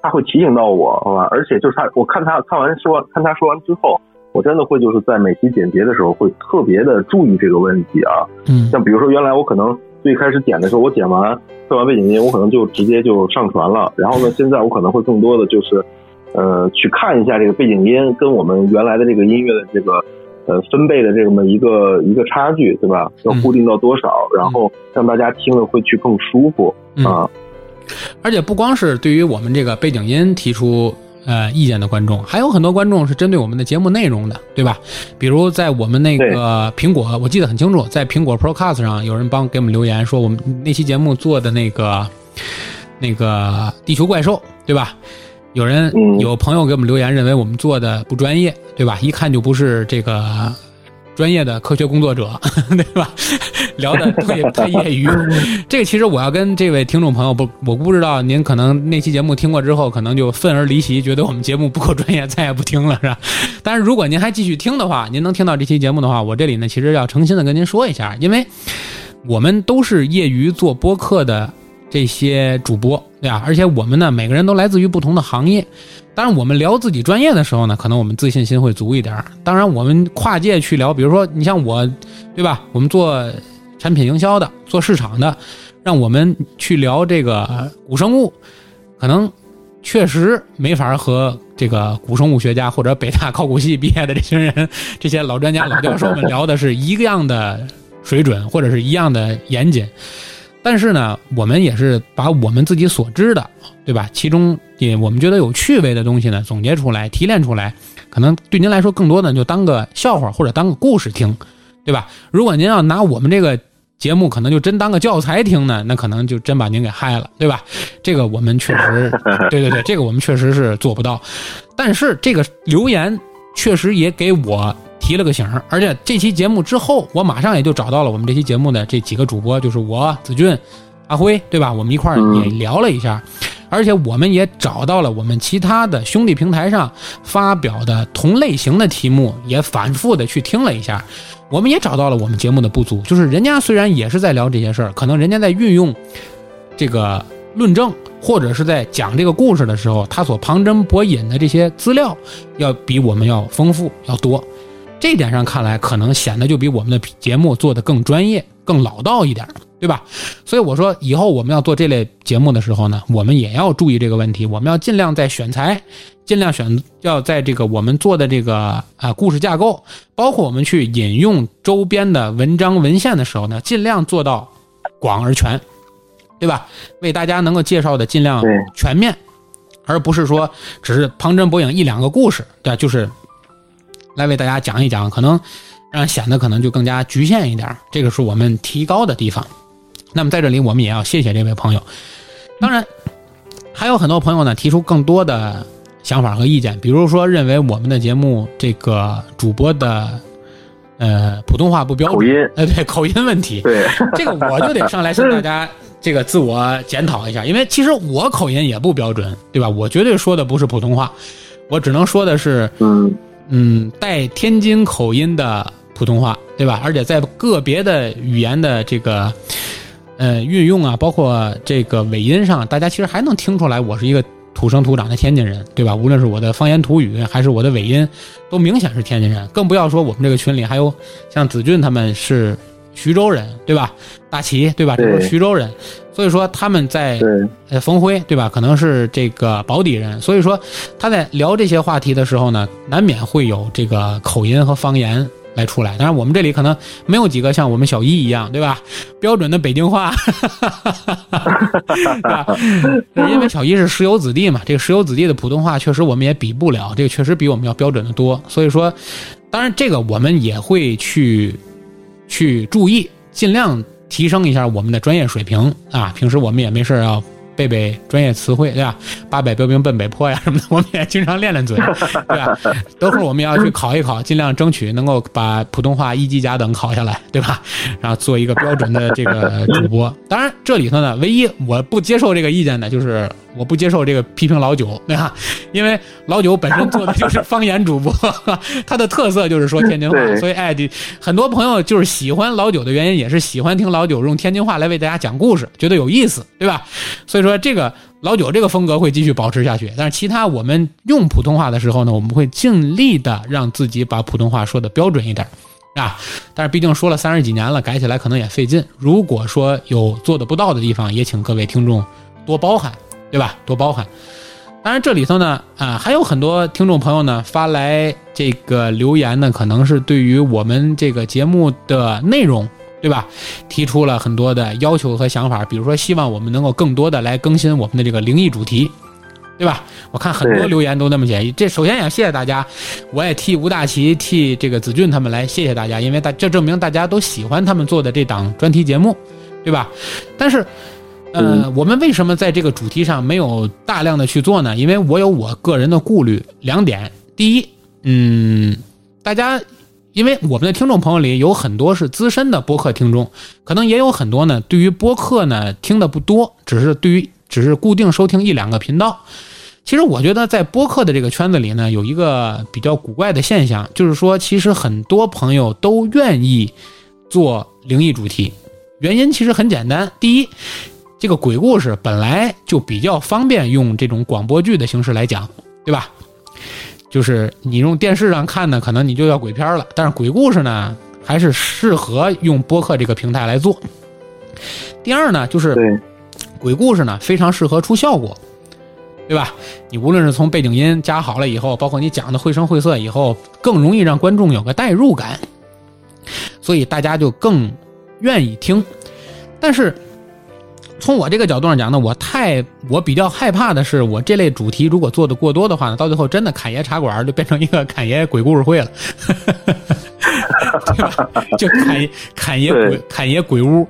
他会提醒到我，好吧？而且就是他，我看他看完说，看他说完之后。我真的会就是在每期剪辑的时候会特别的注意这个问题啊，嗯，像比如说原来我可能最开始剪的时候，我剪完做完背景音，我可能就直接就上传了，然后呢，现在我可能会更多的就是，呃，去看一下这个背景音跟我们原来的这个音乐的这个呃分贝的这么一个一个差距，对吧？要固定到多少，然后让大家听了会去更舒服啊。而且不光是对于我们这个背景音提出。呃，意见的观众还有很多观众是针对我们的节目内容的，对吧？比如在我们那个苹果，我记得很清楚，在苹果 Procast 上有人帮给我们留言说，我们那期节目做的那个那个地球怪兽，对吧？有人有朋友给我们留言，认为我们做的不专业，对吧？一看就不是这个。专业的科学工作者，[laughs] 对吧？[laughs] 聊的太太业余。[laughs] 这个其实我要跟这位听众朋友不，我不知道您可能那期节目听过之后，可能就愤而离席，觉得我们节目不够专业，再也不听了，是吧？但是如果您还继续听的话，您能听到这期节目的话，我这里呢其实要诚心的跟您说一下，因为我们都是业余做播客的这些主播，对吧？而且我们呢每个人都来自于不同的行业。当然，我们聊自己专业的时候呢，可能我们自信心会足一点儿。当然，我们跨界去聊，比如说你像我，对吧？我们做产品营销的，做市场的，让我们去聊这个古生物，可能确实没法和这个古生物学家或者北大考古系毕业的这群人、[laughs] 这些老专家、老教授们聊的是一样的水准，或者是一样的严谨。但是呢，我们也是把我们自己所知的，对吧？其中也我们觉得有趣味的东西呢，总结出来、提炼出来，可能对您来说更多的就当个笑话或者当个故事听，对吧？如果您要拿我们这个节目，可能就真当个教材听呢，那可能就真把您给害了，对吧？这个我们确实，对对对，这个我们确实是做不到。但是这个留言确实也给我。提了个醒儿，而且这期节目之后，我马上也就找到了我们这期节目的这几个主播，就是我子俊、阿辉，对吧？我们一块儿也聊了一下，而且我们也找到了我们其他的兄弟平台上发表的同类型的题目，也反复的去听了一下，我们也找到了我们节目的不足，就是人家虽然也是在聊这些事儿，可能人家在运用这个论证或者是在讲这个故事的时候，他所旁征博引的这些资料要比我们要丰富要多。这点上看来，可能显得就比我们的节目做的更专业、更老道一点，对吧？所以我说，以后我们要做这类节目的时候呢，我们也要注意这个问题。我们要尽量在选材，尽量选要在这个我们做的这个啊故事架构，包括我们去引用周边的文章文献的时候呢，尽量做到广而全，对吧？为大家能够介绍的尽量全面，而不是说只是旁征博引一两个故事，对，就是。来为大家讲一讲，可能让显得可能就更加局限一点，这个是我们提高的地方。那么在这里，我们也要谢谢这位朋友。当然，还有很多朋友呢提出更多的想法和意见，比如说认为我们的节目这个主播的 [laughs] 呃普通话不标准，口音，呃对口音问题，对这个我就得上来向大家这个自我检讨一下，因为其实我口音也不标准，对吧？我绝对说的不是普通话，我只能说的是嗯。嗯，带天津口音的普通话，对吧？而且在个别的语言的这个呃运用啊，包括这个尾音上，大家其实还能听出来，我是一个土生土长的天津人，对吧？无论是我的方言土语，还是我的尾音，都明显是天津人。更不要说我们这个群里还有像子俊他们是。徐州人对吧？大齐对吧？这都是徐州人，所以说他们在呃冯辉对吧？可能是这个保底人，所以说他在聊这些话题的时候呢，难免会有这个口音和方言来出来。当然，我们这里可能没有几个像我们小一一样对吧？[laughs] 标准的北京话？[laughs] 因为小一是石油子弟嘛，这个石油子弟的普通话确实我们也比不了，这个确实比我们要标准的多。所以说，当然这个我们也会去。去注意，尽量提升一下我们的专业水平啊！平时我们也没事要背背专业词汇，对吧？八百标兵奔北坡呀什么的，我们也经常练练嘴，[laughs] 对吧？等会儿我们要去考一考，尽量争取能够把普通话一级甲等考下来，对吧？然后做一个标准的这个主播。[laughs] 当然，这里头呢，唯一我不接受这个意见的就是。我不接受这个批评老九，对吧？因为老九本身做的就是方言主播，[laughs] 他的特色就是说天津话，所以哎，很多朋友就是喜欢老九的原因，也是喜欢听老九用天津话来为大家讲故事，觉得有意思，对吧？所以说这个老九这个风格会继续保持下去，但是其他我们用普通话的时候呢，我们会尽力的让自己把普通话说的标准一点，啊，但是毕竟说了三十几年了，改起来可能也费劲。如果说有做的不到的地方，也请各位听众多包涵。对吧？多包涵。当然，这里头呢，啊，还有很多听众朋友呢发来这个留言呢，可能是对于我们这个节目的内容，对吧？提出了很多的要求和想法，比如说希望我们能够更多的来更新我们的这个灵异主题，对吧？我看很多留言都那么建议。这首先也谢谢大家，我也替吴大奇、替这个子俊他们来谢谢大家，因为大这证明大家都喜欢他们做的这档专题节目，对吧？但是。呃，我们为什么在这个主题上没有大量的去做呢？因为我有我个人的顾虑两点。第一，嗯，大家，因为我们的听众朋友里有很多是资深的播客听众，可能也有很多呢，对于播客呢听的不多，只是对于只是固定收听一两个频道。其实我觉得在播客的这个圈子里呢，有一个比较古怪的现象，就是说，其实很多朋友都愿意做灵异主题，原因其实很简单，第一。这个鬼故事本来就比较方便用这种广播剧的形式来讲，对吧？就是你用电视上看呢，可能你就要鬼片了。但是鬼故事呢，还是适合用播客这个平台来做。第二呢，就是鬼故事呢，非常适合出效果，对吧？你无论是从背景音加好了以后，包括你讲的绘声绘色以后，更容易让观众有个代入感，所以大家就更愿意听。但是。从我这个角度上讲呢，我太我比较害怕的是，我这类主题如果做的过多的话呢，到最后真的侃爷茶馆就变成一个侃爷鬼故事会了，[laughs] 对吧？就侃侃爷鬼侃爷鬼屋，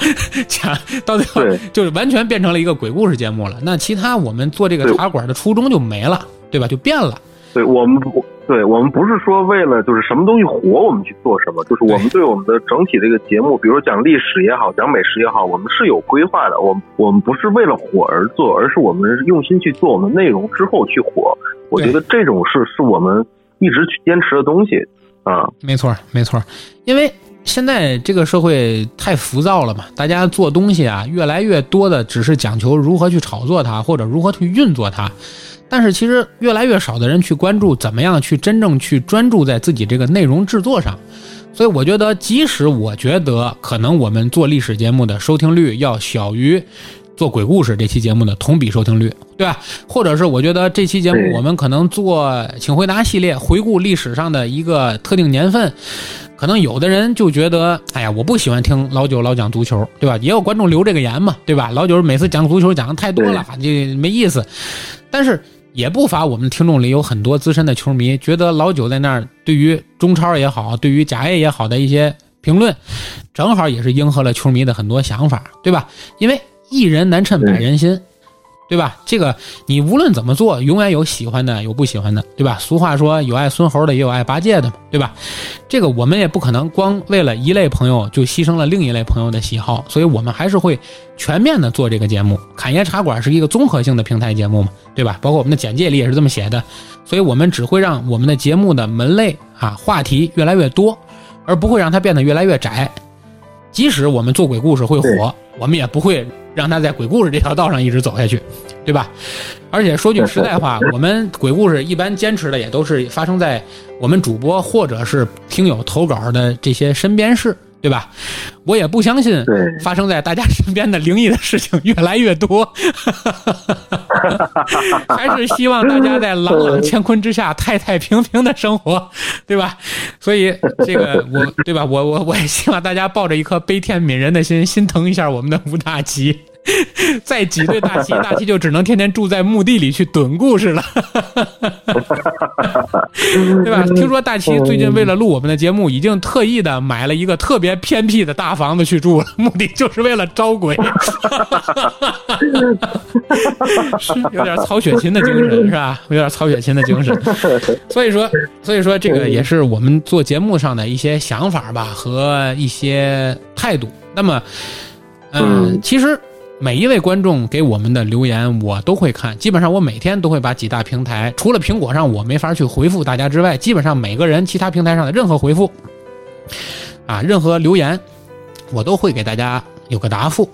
[laughs] 讲到最后就是完全变成了一个鬼故事节目了。那其他我们做这个茶馆的初衷就没了，对吧？就变了。对我们不，对我们不是说为了就是什么东西火我们去做什么，就是我们对我们的整体这个节目，比如讲历史也好，讲美食也好，我们是有规划的。我们我们不是为了火而做，而是我们用心去做我们内容之后去火。我觉得这种是是我们一直去坚持的东西啊。没错，没错，因为现在这个社会太浮躁了嘛，大家做东西啊，越来越多的只是讲求如何去炒作它，或者如何去运作它。但是其实越来越少的人去关注怎么样去真正去专注在自己这个内容制作上，所以我觉得，即使我觉得可能我们做历史节目的收听率要小于做鬼故事这期节目的同比收听率，对吧？或者是我觉得这期节目我们可能做请回答系列，回顾历史上的一个特定年份，可能有的人就觉得，哎呀，我不喜欢听老九老讲足球，对吧？也有观众留这个言嘛，对吧？老九每次讲足球讲的太多了，这没意思。但是。也不乏我们听众里有很多资深的球迷，觉得老九在那儿对于中超也好，对于甲 A 也好的一些评论，正好也是迎合了球迷的很多想法，对吧？因为一人难称百人心。对吧？这个你无论怎么做，永远有喜欢的，有不喜欢的，对吧？俗话说，有爱孙猴的，也有爱八戒的嘛，对吧？这个我们也不可能光为了一类朋友就牺牲了另一类朋友的喜好，所以我们还是会全面的做这个节目。侃爷茶馆是一个综合性的平台节目嘛，对吧？包括我们的简介里也是这么写的，所以我们只会让我们的节目的门类啊话题越来越多，而不会让它变得越来越窄。即使我们做鬼故事会火，我们也不会。让他在鬼故事这条道上一直走下去，对吧？而且说句实在话，[laughs] 我们鬼故事一般坚持的也都是发生在我们主播或者是听友投稿的这些身边事。对吧？我也不相信发生在大家身边的灵异的事情越来越多，[laughs] 还是希望大家在朗朗乾坤之下太太平平的生活，对吧？所以这个 [laughs] 我对吧？我我我也希望大家抱着一颗悲天悯人的心，心疼一下我们的吴大奇。[laughs] 再挤兑大七，大七就只能天天住在墓地里去蹲故事了，[laughs] 对吧？听说大七最近为了录我们的节目，已经特意的买了一个特别偏僻的大房子去住了，目的就是为了招鬼，[laughs] 是有点曹雪芹的精神，是吧？有点曹雪芹的精神。所以说，所以说这个也是我们做节目上的一些想法吧，和一些态度。那么，嗯，其实。每一位观众给我们的留言，我都会看。基本上我每天都会把几大平台，除了苹果上我没法去回复大家之外，基本上每个人其他平台上的任何回复，啊，任何留言，我都会给大家有个答复，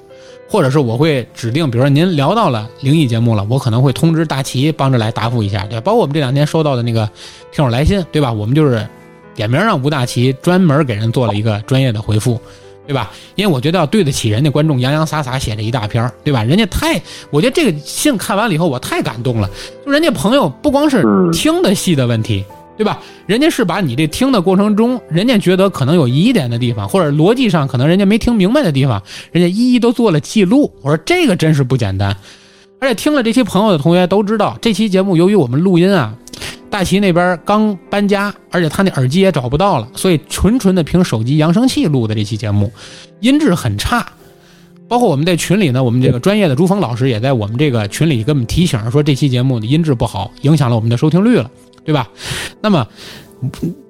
或者是我会指定，比如说您聊到了灵异节目了，我可能会通知大齐帮着来答复一下，对吧？包括我们这两天收到的那个听友来信，对吧？我们就是点名让吴大齐专门给人做了一个专业的回复。对吧？因为我觉得要对得起人家观众洋洋洒洒写这一大篇对吧？人家太，我觉得这个信看完了以后，我太感动了。就人家朋友不光是听的戏的问题，对吧？人家是把你这听的过程中，人家觉得可能有疑点的地方，或者逻辑上可能人家没听明白的地方，人家一一都做了记录。我说这个真是不简单。而且听了这期朋友的同学都知道，这期节目由于我们录音啊。大齐那边刚搬家，而且他那耳机也找不到了，所以纯纯的凭手机扬声器录的这期节目，音质很差。包括我们在群里呢，我们这个专业的朱峰老师也在我们这个群里给我们提醒说，这期节目的音质不好，影响了我们的收听率了，对吧？那么，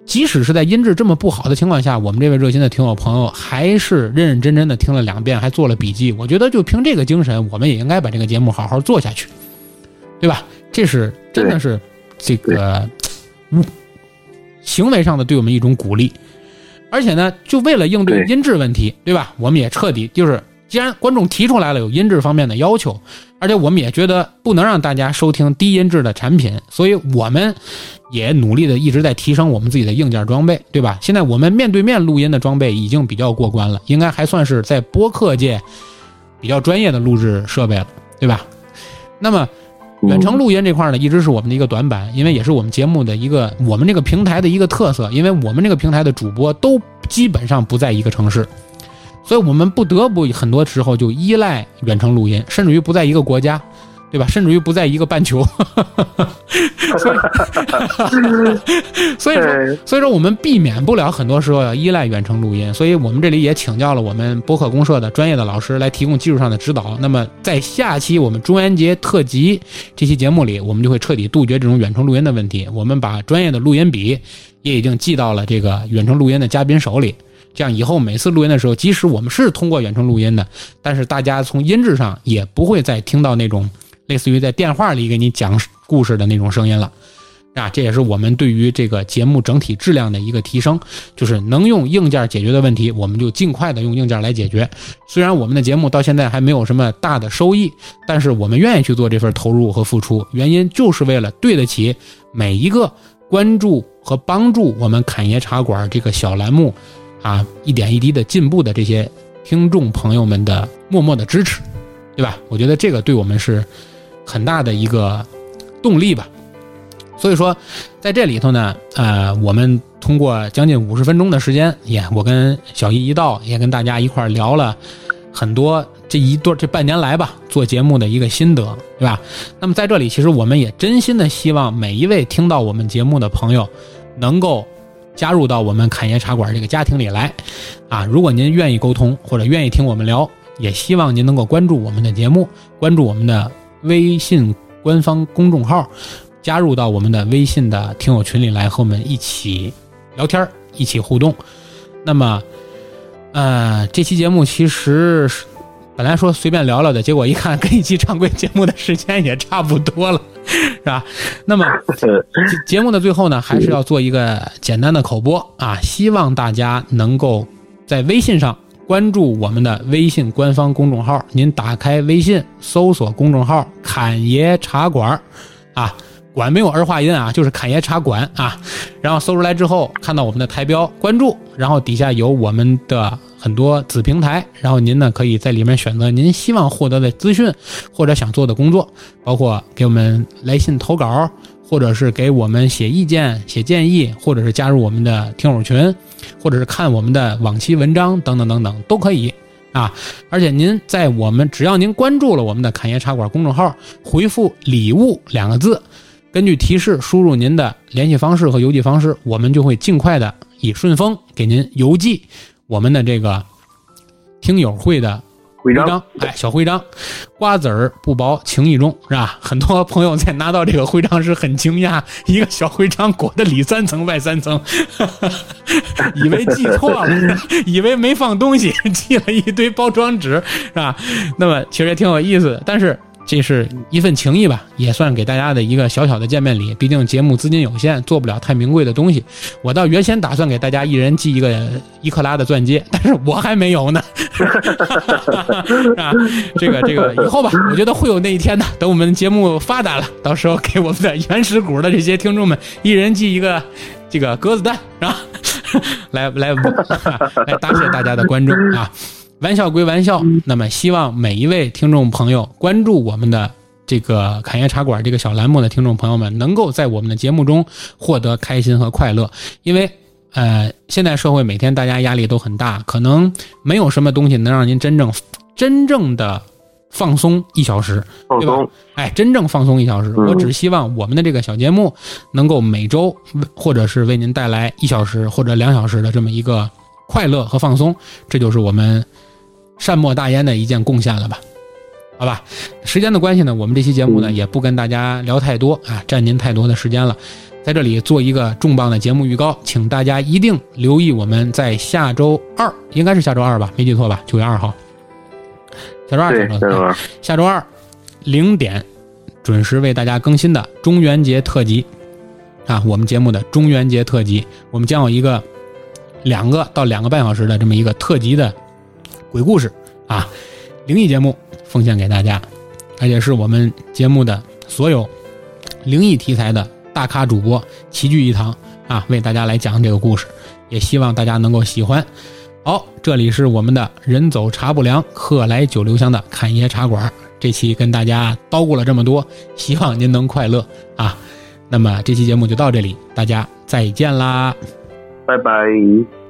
即使是在音质这么不好的情况下，我们这位热心的听友朋友还是认认真真的听了两遍，还做了笔记。我觉得就凭这个精神，我们也应该把这个节目好好做下去，对吧？这是真的是。这个嗯，行为上的对我们一种鼓励，而且呢，就为了应对音质问题，对吧？我们也彻底就是，既然观众提出来了有音质方面的要求，而且我们也觉得不能让大家收听低音质的产品，所以我们也努力的一直在提升我们自己的硬件装备，对吧？现在我们面对面录音的装备已经比较过关了，应该还算是在播客界比较专业的录制设备了，对吧？那么。远程录音这块呢，一直是我们的一个短板，因为也是我们节目的一个我们这个平台的一个特色，因为我们这个平台的主播都基本上不在一个城市，所以我们不得不很多时候就依赖远程录音，甚至于不在一个国家。对吧？甚至于不在一个半球，[laughs] 所以，[laughs] 所以说，所以说我们避免不了很多时候要依赖远程录音。所以我们这里也请教了我们博客公社的专业的老师来提供技术上的指导。那么在下期我们中元节特辑这期节目里，我们就会彻底杜绝这种远程录音的问题。我们把专业的录音笔也已经寄到了这个远程录音的嘉宾手里。这样以后每次录音的时候，即使我们是通过远程录音的，但是大家从音质上也不会再听到那种。类似于在电话里给你讲故事的那种声音了，啊，这也是我们对于这个节目整体质量的一个提升。就是能用硬件解决的问题，我们就尽快的用硬件来解决。虽然我们的节目到现在还没有什么大的收益，但是我们愿意去做这份投入和付出，原因就是为了对得起每一个关注和帮助我们侃爷茶馆这个小栏目啊一点一滴的进步的这些听众朋友们的默默的支持，对吧？我觉得这个对我们是。很大的一个动力吧，所以说在这里头呢，呃，我们通过将近五十分钟的时间，也我跟小易一道也跟大家一块聊了很多这一段这半年来吧做节目的一个心得，对吧？那么在这里，其实我们也真心的希望每一位听到我们节目的朋友能够加入到我们侃爷茶馆这个家庭里来，啊，如果您愿意沟通或者愿意听我们聊，也希望您能够关注我们的节目，关注我们的。微信官方公众号，加入到我们的微信的听友群里来，和我们一起聊天一起互动。那么，呃，这期节目其实本来说随便聊聊的，结果一看跟一期常规节目的时间也差不多了，[laughs] 是吧？那么 [laughs] 节目的最后呢，还是要做一个简单的口播啊，希望大家能够在微信上。关注我们的微信官方公众号，您打开微信搜索公众号“侃爷茶馆”，啊，馆没有儿化音啊，就是“侃爷茶馆”啊，然后搜出来之后，看到我们的台标，关注，然后底下有我们的很多子平台，然后您呢可以在里面选择您希望获得的资讯或者想做的工作，包括给我们来信投稿。或者是给我们写意见、写建议，或者是加入我们的听友群，或者是看我们的往期文章等等等等都可以啊！而且您在我们只要您关注了我们的侃爷茶馆公众号，回复“礼物”两个字，根据提示输入您的联系方式和邮寄方式，我们就会尽快的以顺丰给您邮寄我们的这个听友会的。徽章，哎，小徽章，瓜子儿不薄，情意重，是吧？很多朋友在拿到这个徽章时很惊讶，一个小徽章裹得里三层外三层，[laughs] 以为寄错了，[laughs] 以为没放东西，寄了一堆包装纸，是吧？那么其实也挺有意思的，但是。这是一份情谊吧，也算给大家的一个小小的见面礼。毕竟节目资金有限，做不了太名贵的东西。我倒原先打算给大家一人寄一个一克拉的钻戒，但是我还没有呢。啊，这个这个以后吧，我觉得会有那一天的。等我们节目发达了，到时候给我们的原始股的这些听众们，一人寄一个这个鸽子蛋，是吧？来来来，答谢大家的关注啊！玩笑归玩笑，那么希望每一位听众朋友关注我们的这个侃爷茶馆这个小栏目的听众朋友们，能够在我们的节目中获得开心和快乐。因为，呃，现在社会每天大家压力都很大，可能没有什么东西能让您真正真正的放松一小时，对吧？哎，真正放松一小时，我只希望我们的这个小节目能够每周或者是为您带来一小时或者两小时的这么一个快乐和放松，这就是我们。善莫大焉的一件贡献了吧？好吧，时间的关系呢，我们这期节目呢也不跟大家聊太多啊，占您太多的时间了。在这里做一个重磅的节目预告，请大家一定留意我们在下周二，应该是下周二吧？没记错吧？九月二号，下周二，下周二，下周二零点准时为大家更新的中元节特辑啊，我们节目的中元节特辑，我们将有一个两个到两个半小时的这么一个特辑的。鬼故事啊，灵异节目奉献给大家，而且是我们节目的所有灵异题材的大咖主播齐聚一堂啊，为大家来讲这个故事，也希望大家能够喜欢。好，这里是我们的人走茶不凉，客来酒留香的侃爷茶馆，这期跟大家叨咕了这么多，希望您能快乐啊。那么这期节目就到这里，大家再见啦，拜拜。